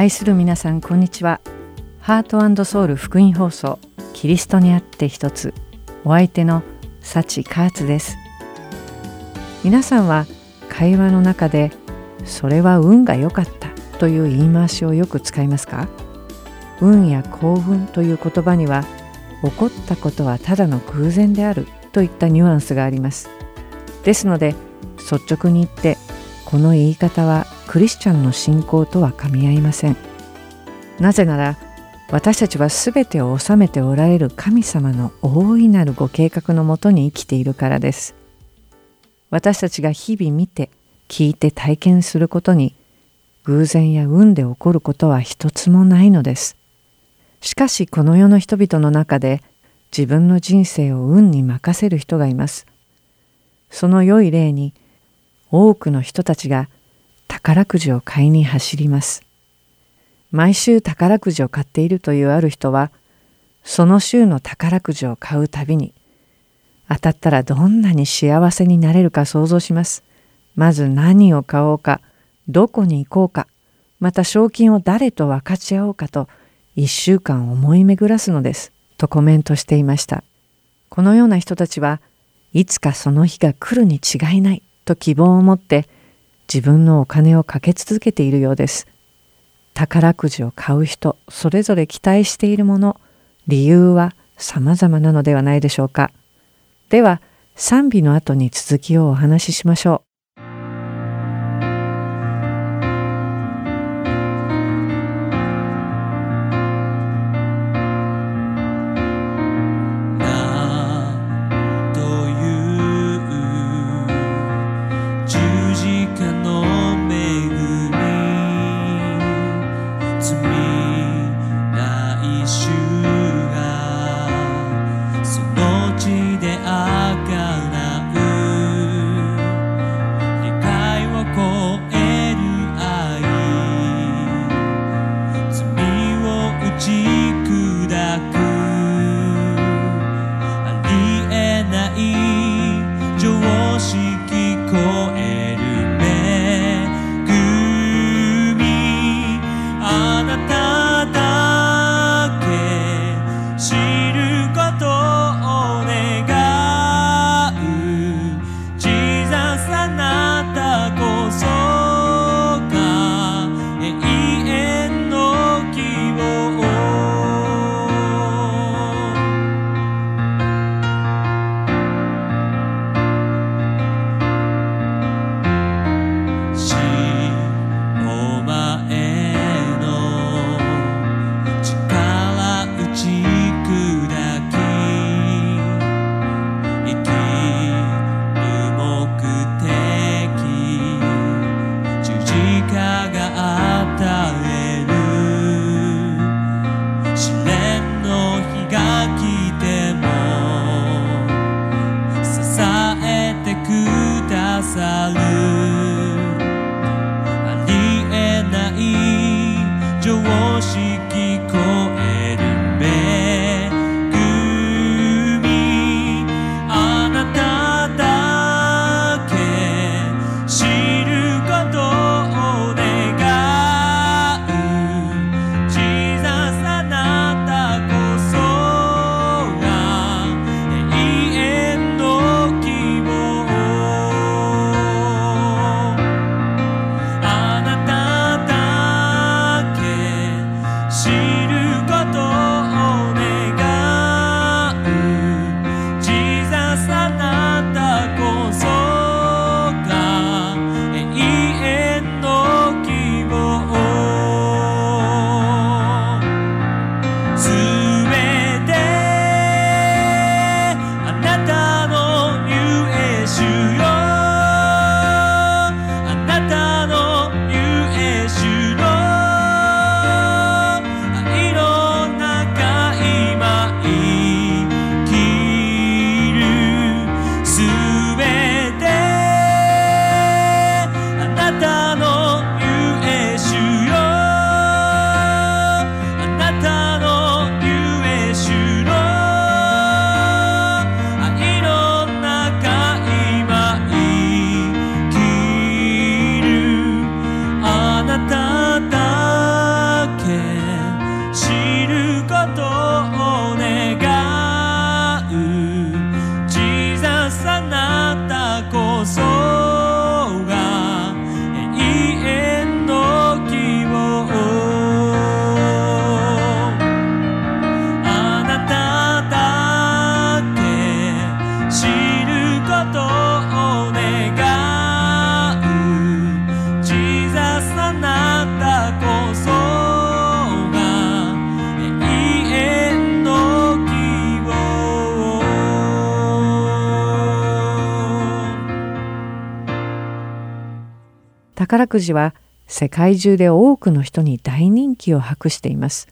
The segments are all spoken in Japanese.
愛する皆さんこんにちは。ハートソウル福音放送キリストにあって一つお相手の幸カーツです。皆さんは会話の中でそれは運が良かったという言い回しをよく使いますか？運や幸運という言葉には起こったことはただの偶然であるといったニュアンスがあります。ですので率直に言ってこの言い方はクリスチャンの信仰とは噛み合いません。なぜなら私たちは全てを治めておられる神様の大いなるご計画のもとに生きているからです。私たちが日々見て聞いて体験することに偶然や運で起こることは一つもないのです。しかしこの世の人々の中で自分の人生を運に任せる人がいます。その良い例に多くの人たちが宝くじを買いに走ります。毎週宝くじを買っているというある人は、その週の宝くじを買うたびに、当たったらどんなに幸せになれるか想像します。まず何を買おうか、どこに行こうか、また賞金を誰と分かち合おうかと、一週間思い巡らすのです。とコメントしていました。このような人たちはいつかその日が来るに違いないと希望を持って自分のお金をかけ続けているようです。宝くじを買う人それぞれ期待しているもの理由は様々なのではないでしょうか。では賛美の後に続きをお話ししましょう。くじは世界中で多くの人に大人気を博しています。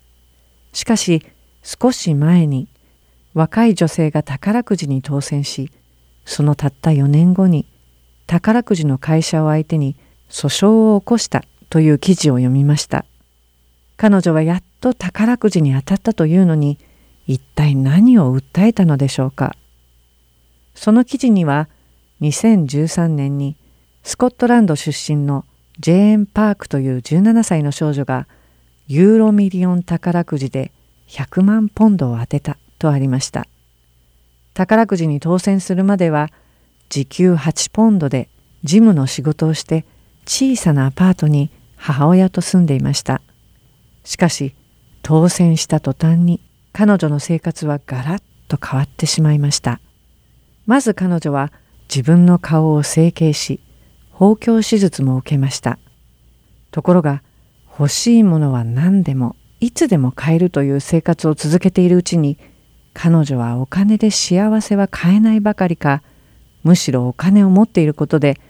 しかし少し前に若い女性が宝くじに当選しそのたった4年後に宝くじの会社を相手に訴訟を起こしたという記事を読みました。彼女はやっと宝くじに当たったというのに一体何を訴えたのでしょうか。その記事には2013年にスコットランド出身のジェーン・パークという17歳の少女がユーロミリオン宝くじで100万ポンドを当てたとありました。宝くじに当選するまでは時給8ポンドで事務の仕事をして小さなアパートに母親と住んでいました。しかし当選した途端に彼女の生活はガラッと変わってしまいました。まず彼女は自分の顔を整形し包協手術も受けました。ところが欲しいものは何でもいつでも買えるという生活を続けているうちに彼女はお金で幸せは買えないばかりかむしろお金を持っていることで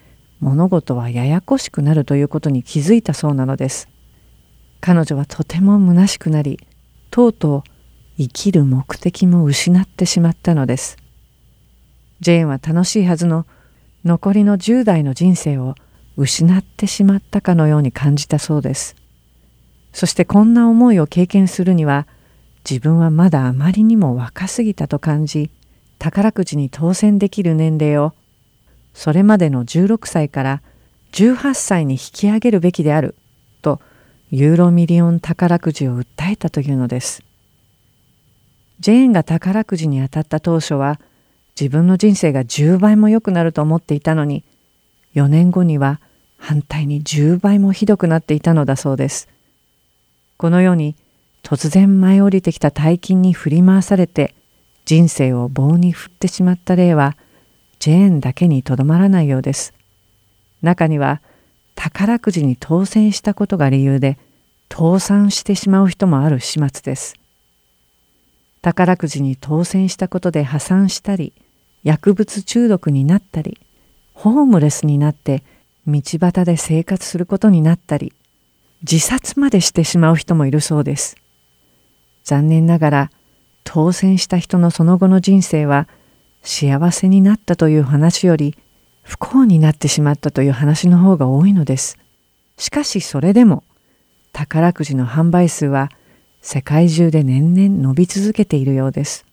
物事はややこしくなるということに気づいたそうなのです。彼女はとても虚しくなりとうとう生きる目的も失ってしまったのです。ジェーンは楽しいはずの残りの10代の人生を失ってしまったかのように感じたそうです。そしてこんな思いを経験するには自分はまだあまりにも若すぎたと感じ宝くじに当選できる年齢をそれまでの16歳から18歳に引き上げるべきであるとユーロミリオン宝くじを訴えたというのです。ジェーンが宝くじに当たった当初は自分の人生が10倍も良くなると思っていたのに4年後には反対に10倍もひどくなっていたのだそうです。このように突然舞い降りてきた大金に振り回されて人生を棒に振ってしまった例はジェーンだけにとどまらないようです。中には宝くじに当選したことが理由で倒産してしまう人もある始末です。宝くじに当選したことで破産したり薬物中毒になったりホームレスになって道端で生活することになったり自殺までしてしまう人もいるそうです。残念ながら当選した人のその後の人生は幸せになったという話より不幸になってしまったという話の方が多いのです。しかしそれでも宝くじの販売数は世界中で年々伸び続けているようです。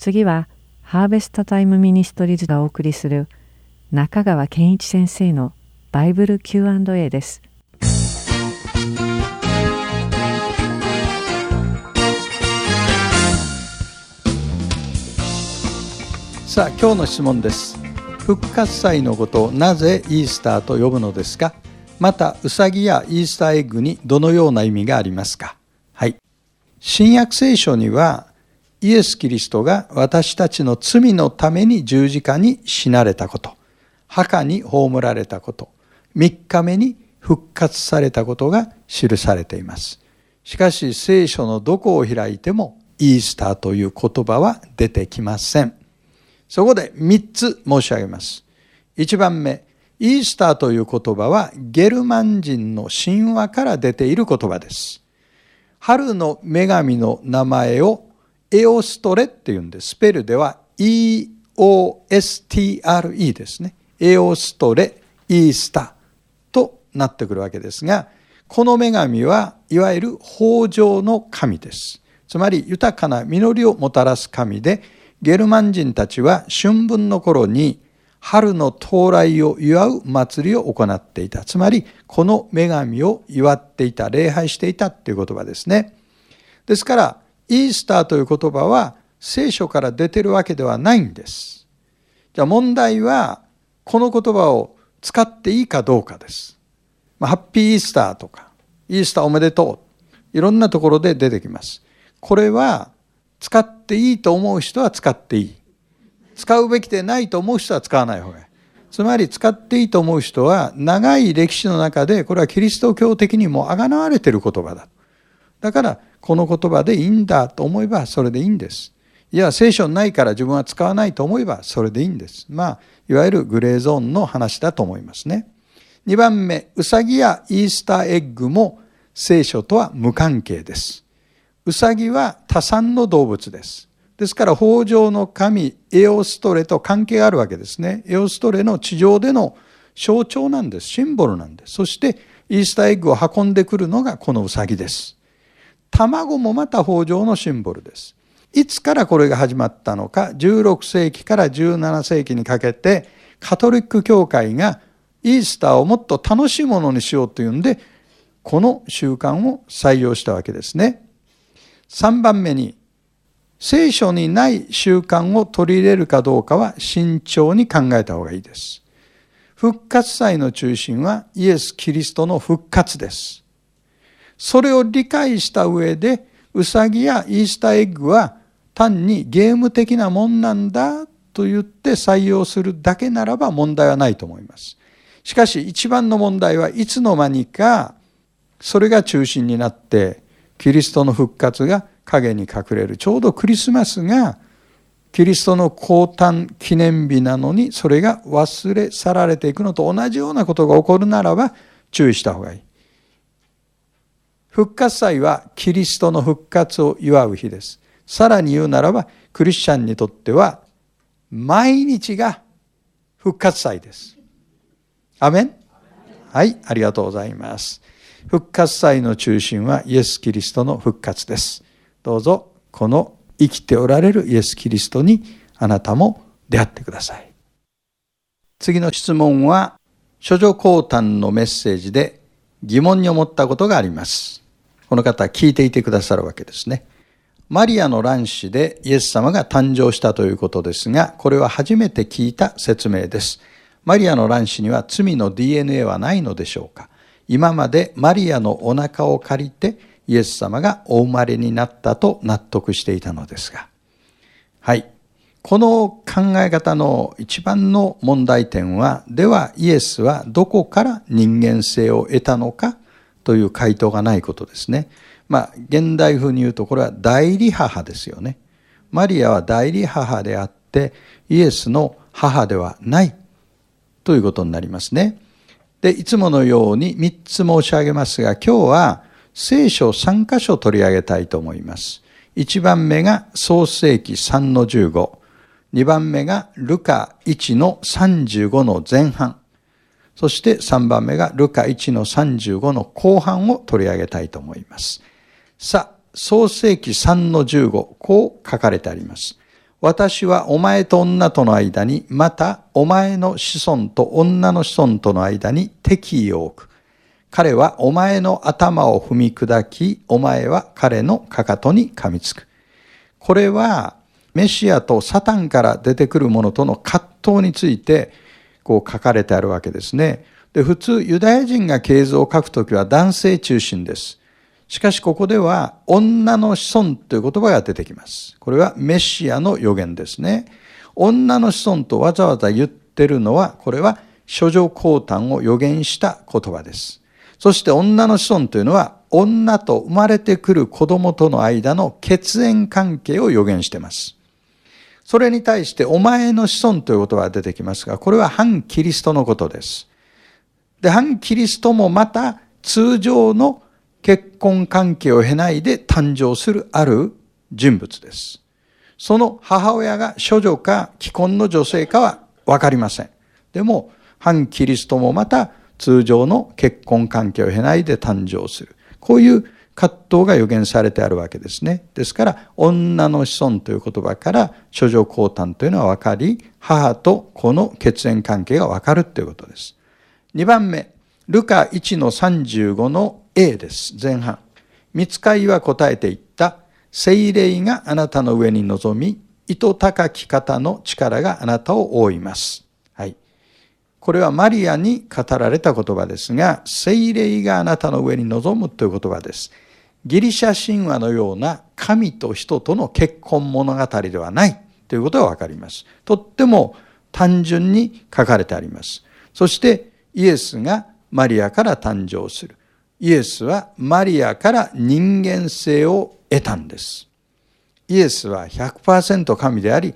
次はハーベストタイムミニストリーズがお送りする中川健一先生のバイブル Q&A です。さあ今日の質問です。復活祭のことをなぜイースターと呼ぶのですか？またウサギやイースターエッグにどのような意味がありますか？はい。新約聖書にはイエス・キリストが私たちの罪のために十字架に死なれたこと墓に葬られたこと3日目に復活されたことが記されていますしかし聖書のどこを開いてもイースターという言葉は出てきませんそこで3つ申し上げます。1番目、イースターという言葉はゲルマン人の神話から出ている言葉です。春の女神の名前をエオストレって言うんです。スペルでは EOSTRE ですね。エオストレ、イースタとなってくるわけですが、この女神はいわゆる豊穣の神です。つまり豊かな実りをもたらす神で、ゲルマン人たちは春分の頃に春の到来を祝う祭りを行っていた。つまり、この女神を祝っていた、礼拝していたっていう言葉ですね。ですから、イースターという言葉は聖書から出てるわけではないんです。じゃあ問題は、この言葉を使っていいかどうかです。まあ、ハッピーイースターとか、イースターおめでとう。いろんなところで出てきます。これは、使っていいと思う人は使っていい。使うべきでないと思う人は使わない方がいい。つまり使っていいと思う人は長い歴史の中でこれはキリスト教的にもあがなわれている言葉だ。だからこの言葉でいいんだと思えばそれでいいんです。いや聖書ないから自分は使わないと思えばそれでいいんです。まあいわゆるグレーゾーンの話だと思いますね。2番目、ウサギやイースターエッグも聖書とは無関係です。ウサギは多産の動物です。ですから、豊穣の神、エオストレと関係があるわけですね。エオストレの地上での象徴なんです。シンボルなんです。そして、イースターエッグを運んでくるのがこのウサギです。卵もまた豊穣のシンボルです。いつからこれが始まったのか、16世紀から17世紀にかけて、カトリック教会がイースターをもっと楽しいものにしようというんで、この習慣を採用したわけですね。3番目に、聖書にない習慣を取り入れるかどうかは慎重に考えた方がいいです。復活祭の中心はイエス・キリストの復活です。それを理解した上で、ウサギやイースターエッグは単にゲーム的なもんなんだと言って採用するだけならば問題はないと思います。しかし一番の問題はいつの間にかそれが中心になってキリストの復活が影に隠れる。ちょうどクリスマスがキリストの降誕記念日なのにそれが忘れ去られていくのと同じようなことが起こるならば注意した方がいい。復活祭はキリストの復活を祝う日です。さらに言うならばクリスチャンにとっては毎日が復活祭です。アメン？はい、ありがとうございます。復活祭の中心はイエス・キリストの復活です。どうぞこの生きておられるイエス・キリストにあなたも出会ってください。次の質問は、処女降誕のメッセージで疑問に思ったことがあります。この方聞いていてくださるわけですね。マリアの卵子でイエス様が誕生したということですが、これは初めて聞いた説明です。マリアの卵子には罪の DNA はないのでしょうか？今までマリアのお腹を借りてイエス様がお生まれになったと納得していたのですが。はい。この考え方の一番の問題点は、ではイエスはどこから人間性を得たのか？という回答がないことですね。まあ、現代風に言うとこれは代理母ですよね。マリアは代理母であって、イエスの母ではないということになりますね。で、いつものように3つ申し上げますが、今日は聖書3箇所取り上げたいと思います。1番目が創世記3の15。2番目がルカ1の35の前半。そして3番目がルカ1の35の後半を取り上げたいと思います。さあ、創世記3の15、こう書かれてあります。私はお前と女との間に、またお前の子孫と女の子孫との間に敵意を置く。彼はお前の頭を踏み砕き、お前は彼のかかとに噛みつく。これはメシアとサタンから出てくるものとの葛藤についてこう書かれてあるわけですね。で、普通ユダヤ人が経図を書くときは男性中心です。しかしここでは女の子孫という言葉が出てきます。これはメシアの予言ですね。女の子孫とわざわざ言ってるのは、これは諸女降誕を予言した言葉です。そして女の子孫というのは女と生まれてくる子供との間の血縁関係を予言しています。それに対してお前の子孫という言葉が出てきますが、これは反キリストのことです。で、反キリストもまた通常の結婚関係を経ないで誕生するある人物です。その母親が処女か既婚の女性かはわかりません。でも、反キリストもまた通常の結婚関係を経ないで誕生する。こういう葛藤が予言されてあるわけですね。ですから、女の子孫という言葉から、諸女降誕というのは分かり、母と子の血縁関係が分かるということです。2番目、ルカ1の35の A です。前半。見つかいは答えていった。精霊があなたの上に臨み、糸高き方の力があなたを覆います。これはマリアに語られた言葉ですが、精霊があなたの上に臨むという言葉です。ギリシャ神話のような神と人との結婚物語ではないということがわかります。とっても単純に書かれてあります。そしてイエスがマリアから誕生する。イエスはマリアから人間性を得たんです。イエスは100%神であり、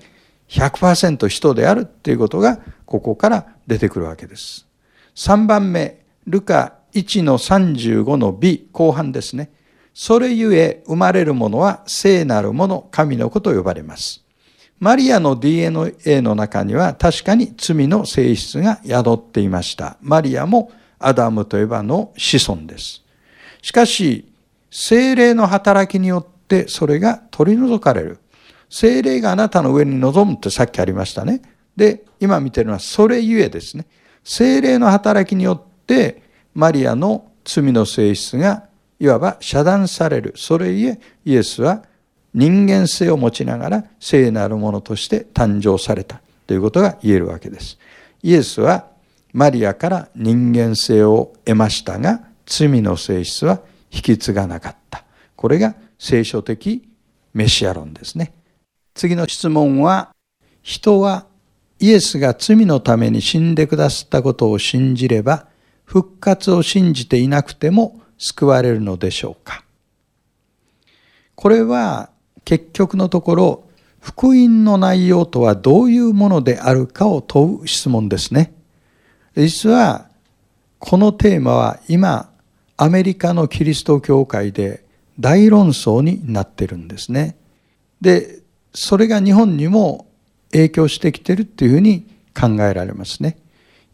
100%人であるということがここから出てくるわけです。3番目、ルカ1の35の B 後半ですね。それゆえ生まれるものは聖なるもの、神の子と呼ばれます。マリアの DNA の中には確かに罪の性質が宿っていました。マリアもアダムとエバの子孫です。しかし、精霊の働きによってそれが取り除かれる。精霊があなたの上に臨むってさっきありましたね。で、今見てるのはそれゆえですね。精霊の働きによってマリアの罪の性質がいわば遮断される。それゆえイエスは人間性を持ちながら聖なるものとして誕生されたということが言えるわけです。イエスはマリアから人間性を得ましたが罪の性質は引き継がなかった。これが聖書的メシア論ですね。次の質問は人はイエスが罪のために死んでくださったことを信じれば、復活を信じていなくても救われるのでしょうか？これは結局のところ、福音の内容とはどういうものであるかを問う質問ですね。実は、このテーマは今、アメリカのキリスト教会で大論争になってるんですね。で、それが日本にも影響してきてるっていうふうに考えられますね。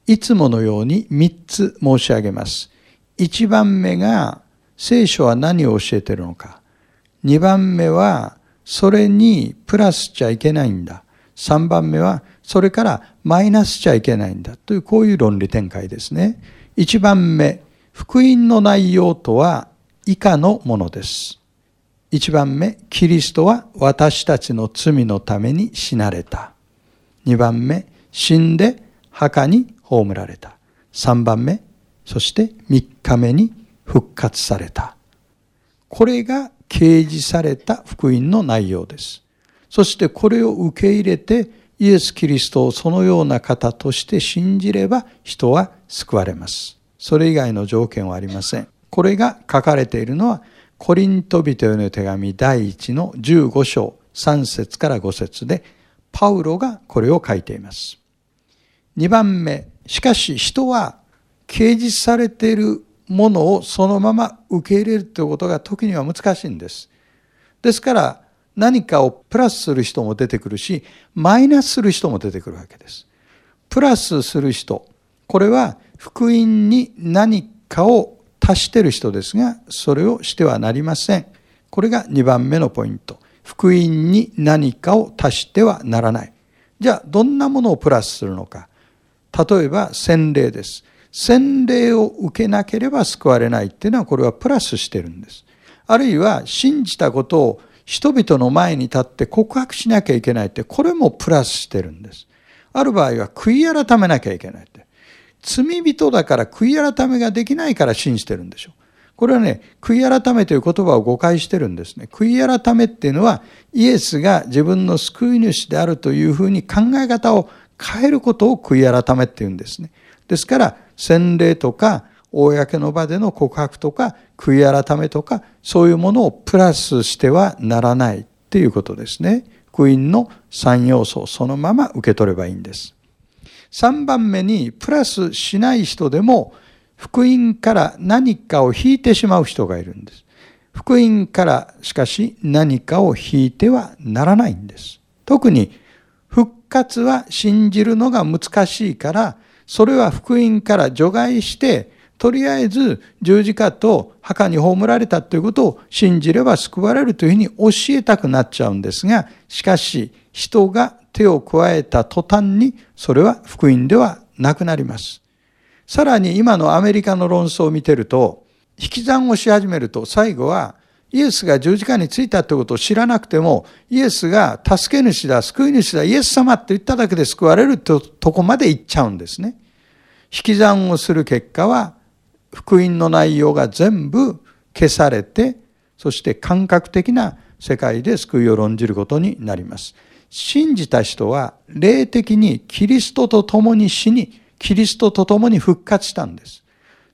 いつものように3つ申し上げます。1番目が聖書は何を教えてるのか。2番目はそれにプラスちゃいけないんだ。3番目はそれからマイナスちゃいけないんだというこういう論理展開ですね。1番目、福音の内容とは以下のものです。1番目、キリストは私たちの罪のために死なれた。2番目、死んで墓に葬られた。3番目、そして3日目に復活された。これが掲示された福音の内容です。そしてこれを受け入れてイエス・キリストをそのような方として信じれば人は救われます。それ以外の条件はありません。これが書かれているのはコリント人への手紙第1の15章3節から5節でパウロがこれを書いています。2番目、しかし人は掲示されているものをそのまま受け入れるということが時には難しいんです。ですから何かをプラスする人も出てくるし、マイナスする人も出てくるわけです。プラスする人、これは福音に何かを足してる人ですが、それをしてはなりません。これが2番目のポイント。福音に何かを足してはならない。じゃあ、どんなものをプラスするのか。例えば、洗礼です。洗礼を受けなければ救われないっていうのは、これはプラスしてるんです。あるいは、信じたことを人々の前に立って告白しなきゃいけないって、これもプラスしてるんです。ある場合は、悔い改めなきゃいけないって。罪人だから悔い改めができないから信じてるんでしょう。これはね、悔い改めという言葉を誤解してるんですね。悔い改めっていうのは、イエスが自分の救い主であるというふうに考え方を変えることを悔い改めっていうんですね。ですから、洗礼とか、公の場での告白とか、悔い改めとか、そういうものをプラスしてはならないっていうことですね。福音の3要素をそのまま受け取ればいいんです。3番目に、プラスしない人でも、福音から何かを引いてしまう人がいるんです。福音からしかし何かを引いてはならないんです。特に復活は信じるのが難しいから、それは福音から除外して、とりあえず十字架と墓に葬られたということを信じれば救われるというふうに教えたくなっちゃうんですが、しかし人が手を加えた途端にそれは福音ではなくなります。さらに今のアメリカの論争を見てると、引き算をし始めると最後はイエスが十字架についたということを知らなくても、イエスが助け主だ、救い主だ、イエス様って言っただけで救われるととこまで行っちゃうんですね。引き算をする結果は、福音の内容が全部消されて、そして感覚的な世界で救いを論じることになります。信じた人は霊的にキリストと共に死に、キリストと共に復活したんです。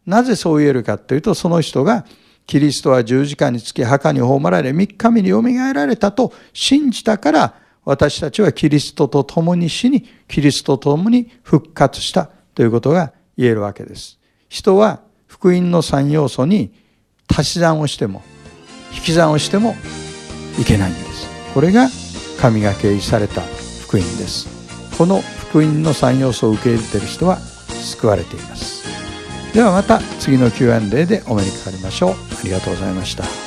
なぜそう言えるかというと、その人がキリストは十字架につき墓に葬られ、三日目によみがえられたと信じたから、私たちはキリストと共に死に、キリストと共に復活したということが言えるわけです。人は福音の三要素に足し算をしても、引き算をしてもいけないんです。これが神が掲示された福音です。この福音の三要素を受け入れている人は救われています。ではまた次の Q&A でお目にかかりましょう。ありがとうございました。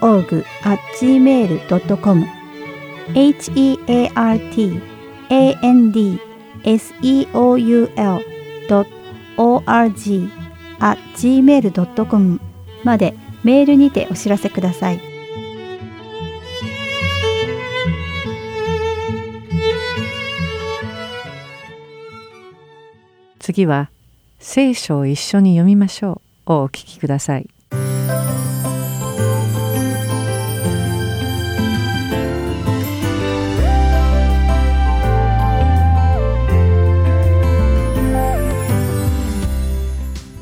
org at gmail.com heartandseoul.org.gmail.com までメールにてお知らせください。次は聖書を一緒に読みましょうをお聞きください。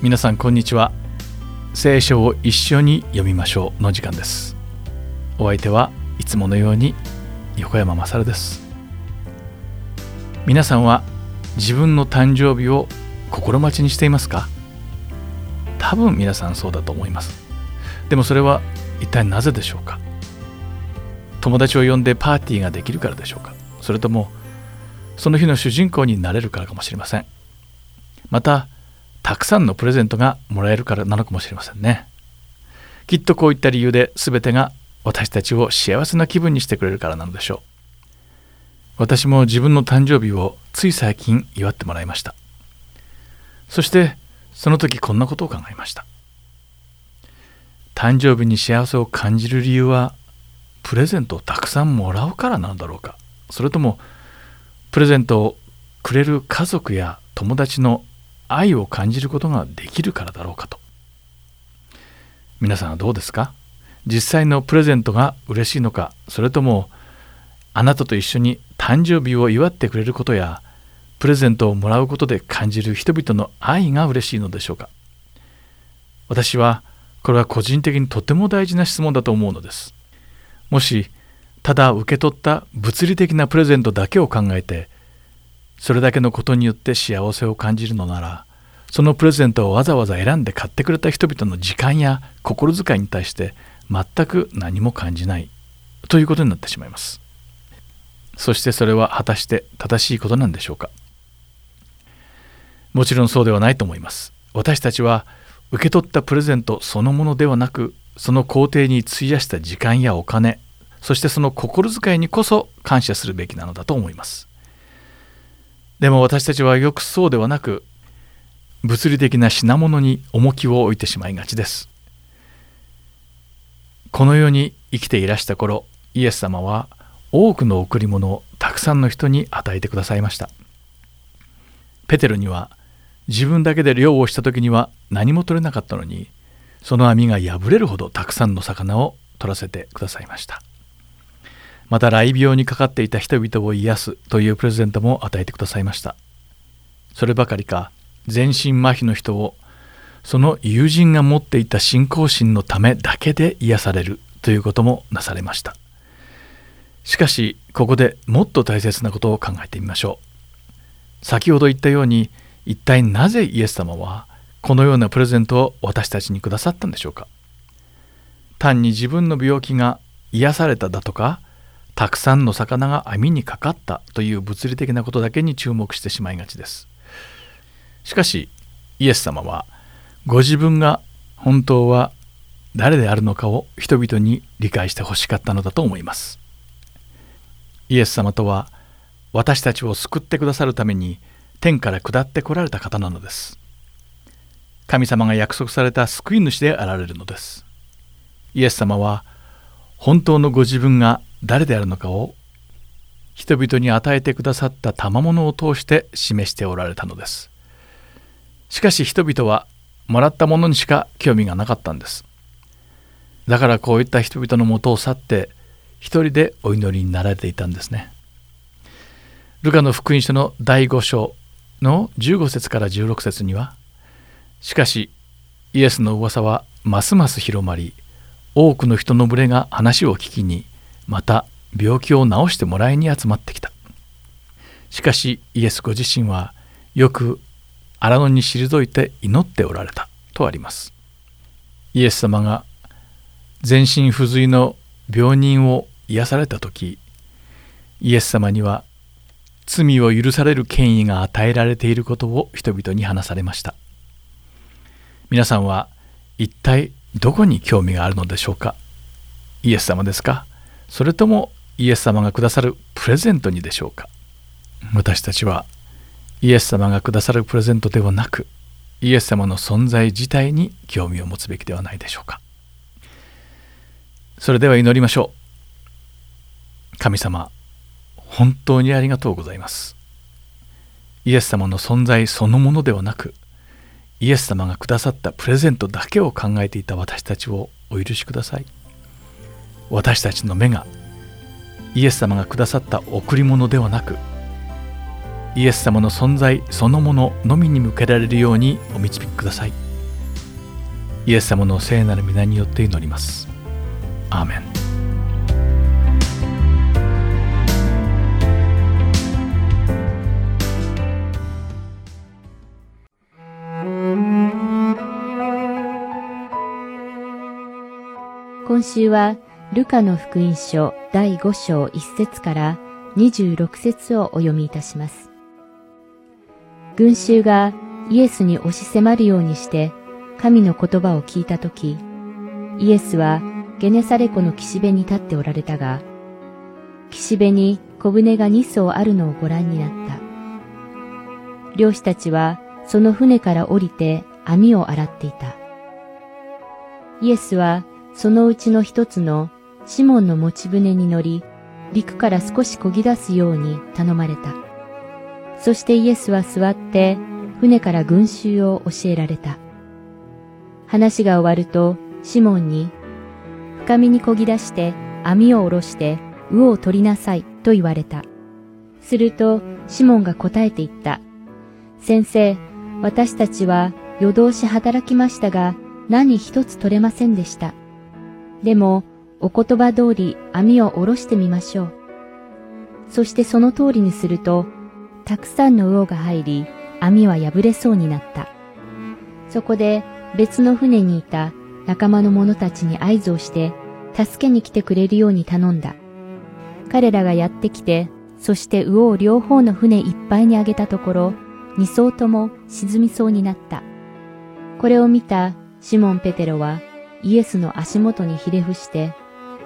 皆さんこんにちは。聖書を一緒に読みましょうの時間です。お相手はいつものように横山勝です。皆さんは自分の誕生日を心待ちにしていますか？多分皆さんそうだと思います。でもそれは一体なぜでしょうか？友達を呼んでパーティーができるからでしょうか？それともその日の主人公になれるからかもしれません。またたくさんのプレゼントがもらえるからなのかもしれませんね。きっとこういった理由で全てが私たちを幸せな気分にしてくれるからなのでしょう。私も自分の誕生日をつい最近祝ってもらいました。そしてその時こんなことを考えました。誕生日に幸せを感じる理由はプレゼントをたくさんもらうからなのだろうかそれともプレゼントをくれる家族や友達の愛を感じることができるからだろうかと。皆さんはどうですか？実際のプレゼントが嬉しいのか？それともあなたと一緒に誕生日を祝ってくれることやプレゼントをもらうことで感じる人々の愛が嬉しいのでしょうか？私はこれは個人的にとても大事な質問だと思うのです。もしただ受け取った物理的なプレゼントだけを考えてそれだけのことによって幸せを感じるのならそのプレゼントをわざわざ選んで買ってくれた人々の時間や心遣いに対して全く何も感じないということになってしまいます。そしてそれは果たして正しいことなんでしょうか。もちろんそうではないと思います。私たちは受け取ったプレゼントそのものではなくその工程に費やした時間やお金そしてその心遣いにこそ感謝するべきなのだと思います。でも私たちはよくそうではなく物理的な品物に重きを置いてしまいがちです。この世に生きていらした頃イエス様は多くの贈り物をたくさんの人に与えてくださいました。ペテロには自分だけで漁をした時には何も取れなかったのにその網が破れるほどたくさんの魚を取らせてくださいました。また雷病にかかっていた人々を癒すというプレゼントも与えてくださいました。そればかりか全身麻痺の人をその友人が持っていた信仰心のためだけで癒されるということもなされました。しかしここでもっと大切なことを考えてみましょう。先ほど言ったように一体なぜイエス様はこのようなプレゼントを私たちにくださったんでしょうか。単に自分の病気が癒されただとかたくさんの魚が網にかかったという物理的なことだけに注目してしまいがちです。しかしイエス様はご自分が本当は誰であるのかを人々に理解してほしかったのだと思います。イエス様とは私たちを救ってくださるために天から下ってこられた方なのです。神様が約束された救い主であられるのです。イエス様は本当のご自分が誰であるのかを人々に与えてくださった賜物を通して示しておられたのです。しかし人々はもらったものにしか興味がなかったんです。だからこういった人々のもとを去って一人でお祈りになられていたんですね。ルカの福音書の第5章の15節から16節にはしかしイエスの噂はますます広まり多くの人の群れが話を聞きにまた病気を治してもらいに集まってきた。しかしイエスご自身はよく荒野に退いて祈っておられたとあります。イエス様が全身不随の病人を癒された時イエス様には罪を許される権威が与えられていることを人々に話されました。皆さんは一体どこに興味があるのでしょうか？イエス様ですか？それともイエス様がくださるプレゼントにでしょうか？私たちはイエス様がくださるプレゼントではなくイエス様の存在自体に興味を持つべきではないでしょうか？それでは祈りましょう。神様本当にありがとうございます。イエス様の存在そのものではなくイエス様がくださったプレゼントだけを考えていた私たちをお許しください。私たちの目がイエス様がくださった贈り物ではなくイエス様の存在そのもののみに向けられるようにお導きください。イエス様の聖なる皆によって祈ります。アーメン。今週はルカの福音書第5章1節から26節をお読みいたします。群衆がイエスに押し迫るようにして神の言葉を聞いたとき、イエスはゲネサレ湖の岸辺に立っておられたが、岸辺に小舟が2艘あるのをご覧になった。漁師たちはその船から降りて網を洗っていた。イエスはそのうちの一つのシモンの持ち船に乗り、陸から少し漕ぎ出すように頼まれた。そしてイエスは座って船から群衆を教えられた。話が終わるとシモンに、深みに漕ぎ出して網を下ろして魚を取りなさいと言われた。すると、シモンが答えて言った。先生、私たちは夜通し働きましたが、何一つ取れませんでした。でも、お言葉通り網を下ろしてみましょう。そしてその通りにすると、たくさんの魚が入り、網は破れそうになった。そこで別の船にいた仲間の者たちに合図をして、助けに来てくれるように頼んだ。彼らがやってきて、そして魚を両方の船いっぱいに上げたところ、二艘とも沈みそうになった。これを見たシモン・ペテロはイエスの足元にひれ伏して、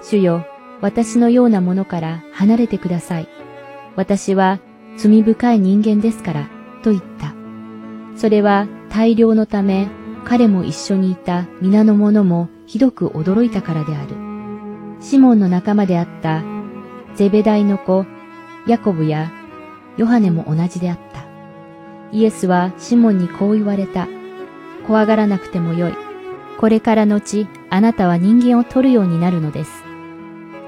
主よ、私のようなものから離れてください。私は罪深い人間ですから、と言った。それは大量のため、彼も一緒にいた皆の者もひどく驚いたからである。シモンの仲間であったゼベダイの子、ヤコブやヨハネも同じであった。イエスはシモンにこう言われた。怖がらなくてもよい。これからのち、あなたは人間を取るようになるのです。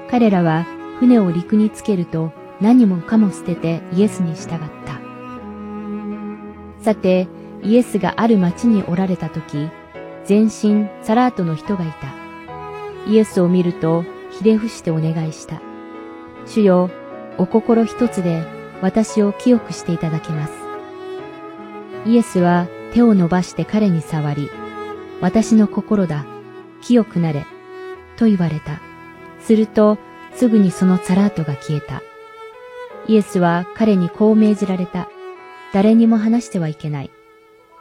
彼らは船を陸につけると何もかも捨ててイエスに従った。さて、イエスがある町におられた時、全身サラートの人がいた。イエスを見るとひれ伏してお願いした。主よ、お心一つで私を清くしていただきます。イエスは手を伸ばして彼に触り、私の心だ、清くなれ、と言われた。すると、すぐにそのサラートが消えた。イエスは彼にこう命じられた。誰にも話してはいけない。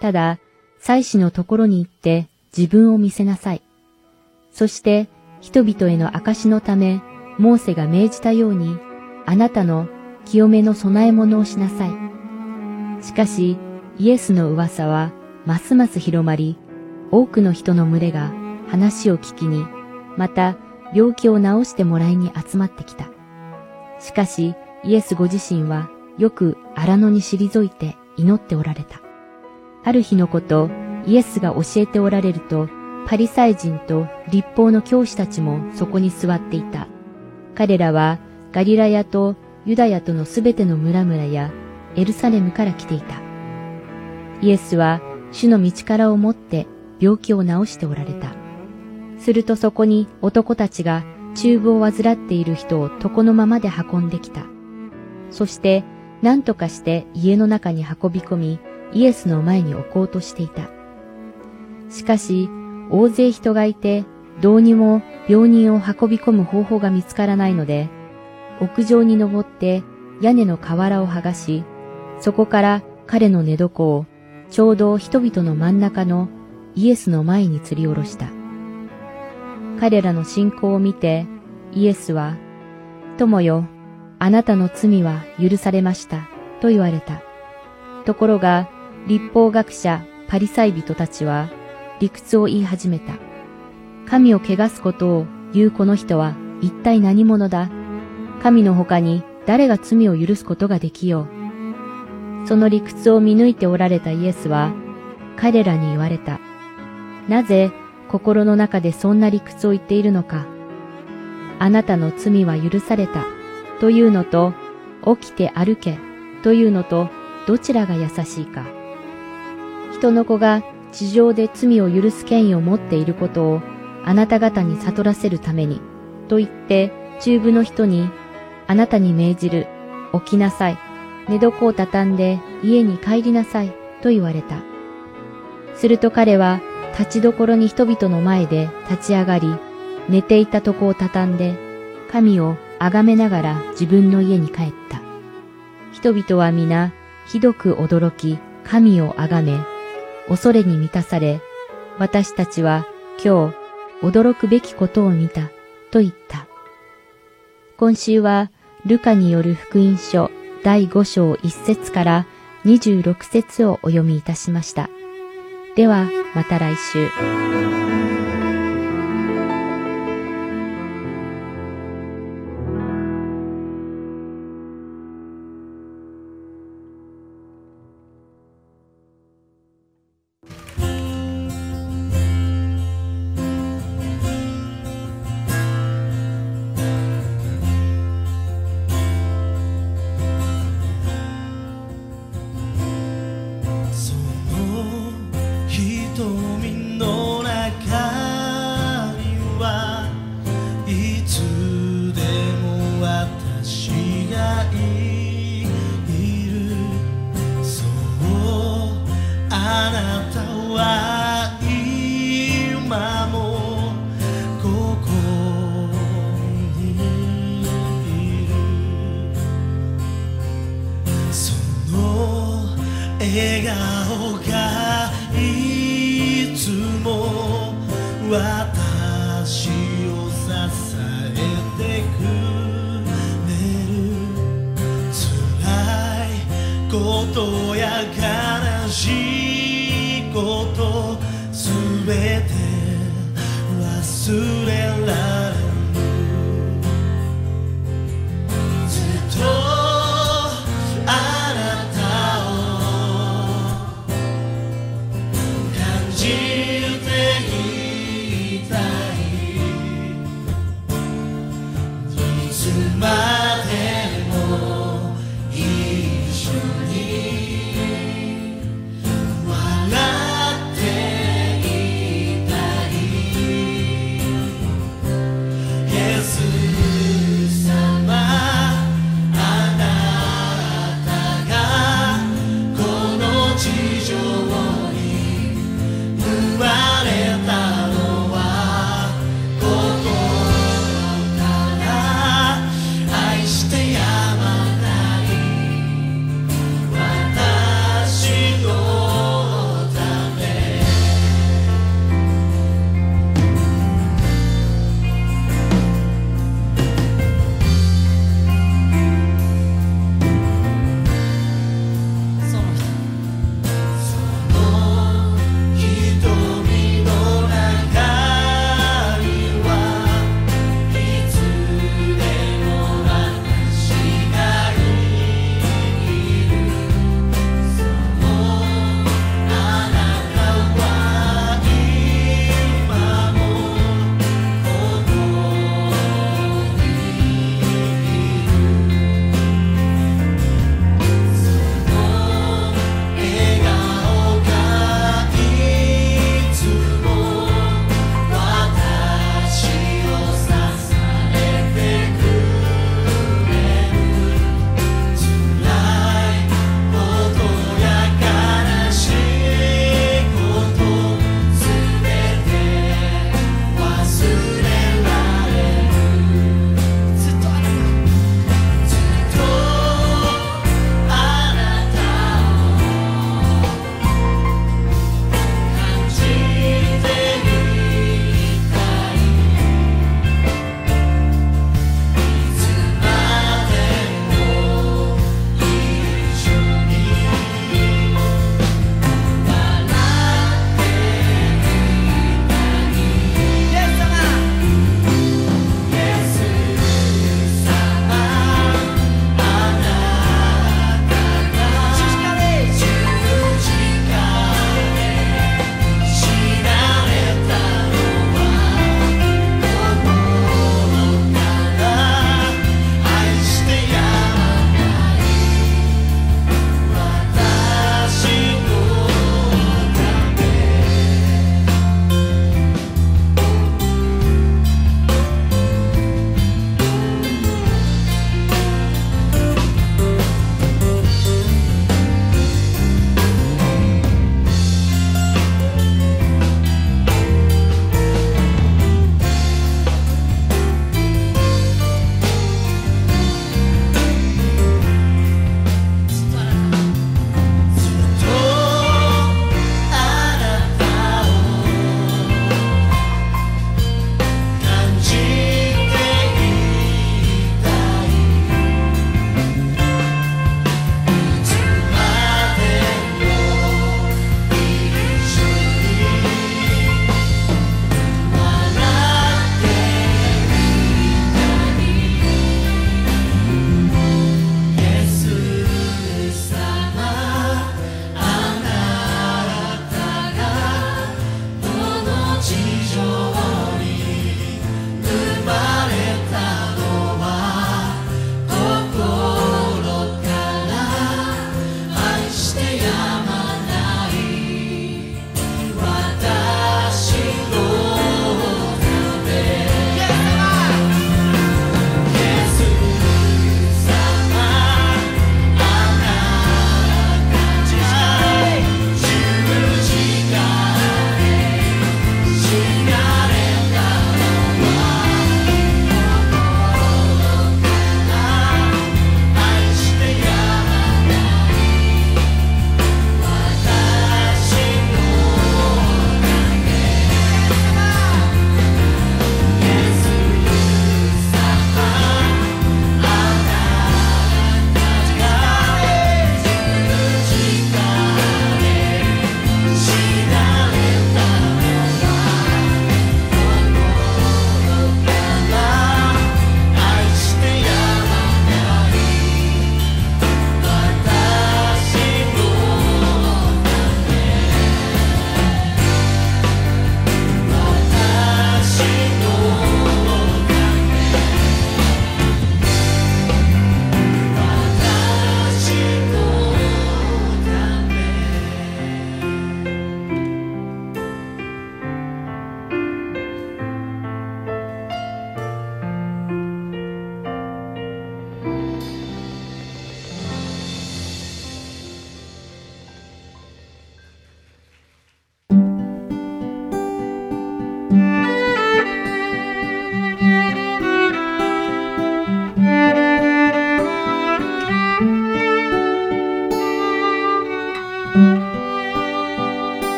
ただ、祭司のところに行って自分を見せなさい。そして、人々への証のため、モーセが命じたように、あなたの清めの供え物をしなさい。しかし、イエスの噂はますます広まり、多くの人の群れが話を聞きに、また病気を治してもらいに集まってきた。しかし、イエスご自身はよく荒野に退いて祈っておられた。ある日のこと、イエスが教えておられると、パリサイ人と立法の教師たちもそこに座っていた。彼らはガリラヤとユダヤとのすべての村々やエルサレムから来ていた。イエスは主の道からを持って病気を治しておられた。するとそこに男たちが中部を患っている人を床のままで運んできた。そして何とかして家の中に運び込みイエスの前に置こうとしていた。しかし大勢人がいてどうにも病人を運び込む方法が見つからないので屋上に登って屋根の瓦を剥がしそこから彼の寝床をちょうど人々の真ん中のイエスの前に吊り下ろした。彼らの信仰を見て、イエスは、友よ、あなたの罪は許されました、と言われた。ところが、立法学者パリサイ人たちは、理屈を言い始めた。神を汚すことを言うこの人は一体何者だ？神の他に誰が罪を許すことができよう？その理屈を見抜いておられたイエスは、彼らに言われた。なぜ心の中でそんな理屈を言っているのか。あなたの罪は許されたというのと、起きて歩けというのと、どちらが優しいか。人の子が地上で罪を許す権威を持っていることをあなた方に悟らせるために、と言って中部の人に、あなたに命じる、起きなさい。寝床を畳んで家に帰りなさいと言われた。すると彼は立ちどころに人々の前で立ち上がり、寝ていた床を畳んで、神を崇めながら自分の家に帰った。人々は皆ひどく驚き、神を崇め、恐れに満たされ、私たちは今日驚くべきことを見たと言った。今週はルカによる福音書第5章1節から26節をお読みいたしました。ではまた来週。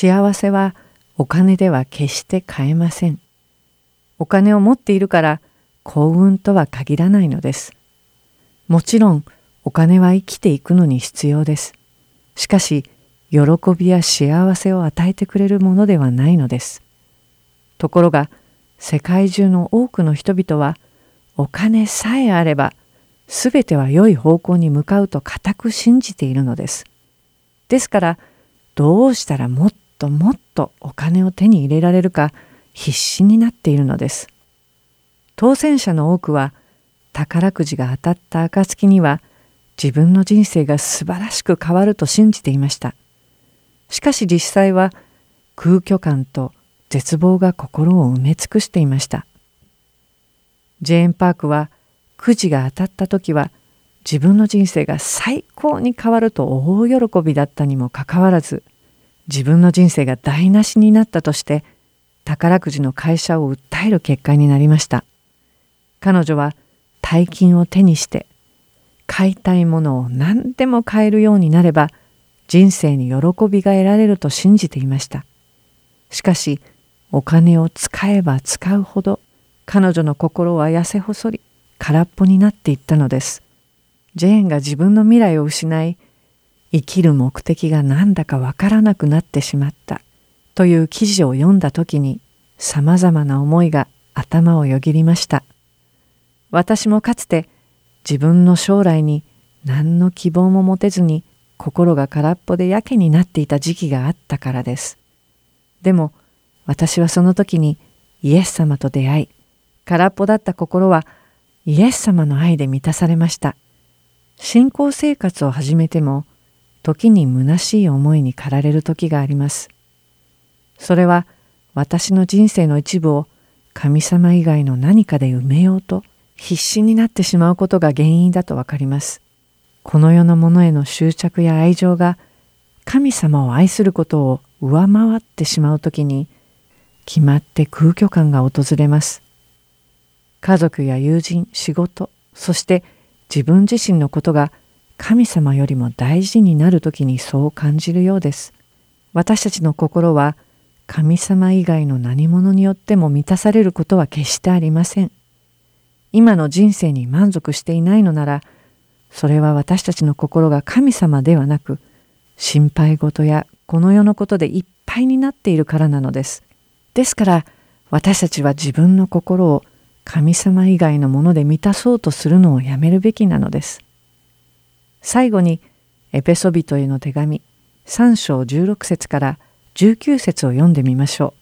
幸せはお金では決して買えません。お金を持っているから幸運とは限らないのです。もちろんお金は生きていくのに必要です。しかし喜びや幸せを与えてくれるものではないのです。ところが世界中の多くの人々はお金さえあれば全ては良い方向に向かうと固く信じているのです。ですからどうしたらもっともっとお金を手に入れられるか必死になっているのです。当選者の多くは宝くじが当たった暁には自分の人生が素晴らしく変わると信じていました。しかし実際は空虚感と絶望が心を埋め尽くしていました。ジェーン・パークはくじが当たった時は自分の人生が最高に変わると大喜びだったにもかかわらず自分の人生が台無しになったとして宝くじの会社を訴える結果になりました。彼女は大金を手にして買いたいものを何でも買えるようになれば人生に喜びが得られると信じていました。しかしお金を使えば使うほど彼女の心は痩せ細り空っぽになっていったのです。ジェーンが自分の未来を失い生きる目的が何だかわからなくなってしまったという記事を読んだ時にさまざまな思いが頭をよぎりました。私もかつて自分の将来に何の希望も持てずに心が空っぽでやけになっていた時期があったからです。でも私はその時にイエス様と出会い空っぽだった心はイエス様の愛で満たされました。信仰生活を始めても時に虚しい思いに駆られる時があります。それは私の人生の一部を神様以外の何かで埋めようと必死になってしまうことが原因だとわかります。この世のものへの執着や愛情が神様を愛することを上回ってしまうときに決まって空虚感が訪れます。家族や友人、仕事、そして自分自身のことが神様よりも大事になるときにそう感じるようです。私たちの心は神様以外の何者によっても満たされることは決してありません。今の人生に満足していないのなら、それは私たちの心が神様ではなく、心配事やこの世のことでいっぱいになっているからなのです。ですから、私たちは自分の心を神様以外のもので満たそうとするのをやめるべきなのです。最後に、エペソビトへの手紙3章16節から19節を読んでみましょう。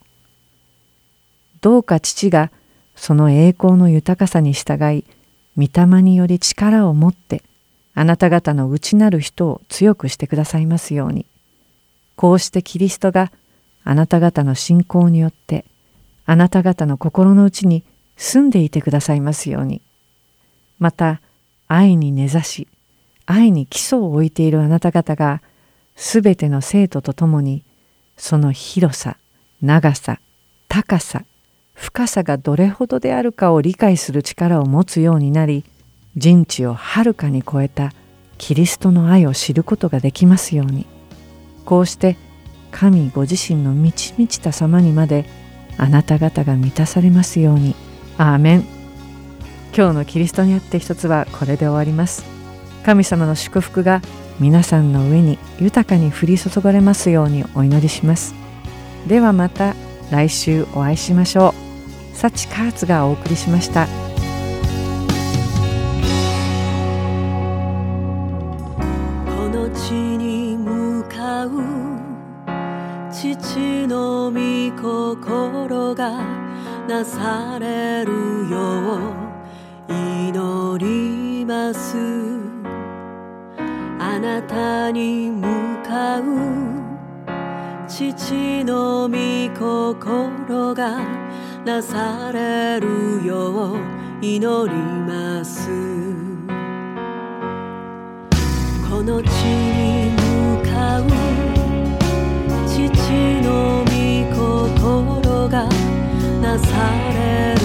どうか父がその栄光の豊かさに従い、御霊により力を持って、あなた方の内なる人を強くしてくださいますように。こうしてキリストがあなた方の信仰によって、あなた方の心の内に住んでいてくださいますように。また、愛に根ざし、愛に基礎を置いているあなた方が、すべての生徒と共に、その広さ、長さ、高さ、深さがどれほどであるかを理解する力を持つようになり人知をはるかに超えたキリストの愛を知ることができますように。こうして神ご自身の満ち満ちた様にまであなた方が満たされますように。アーメン。今日のキリストにあって一つはこれで終わります。神様の祝福が皆さんの上に豊かに降り注がれますようにお祈りします。ではまた来週お会いしましょう。サチカーツがお送りしました。この地に向かう父の御心がなされるよう祈ります。あなたに向かう父の御心がなされるよう祈ります。この地に向かう父の御心がなされる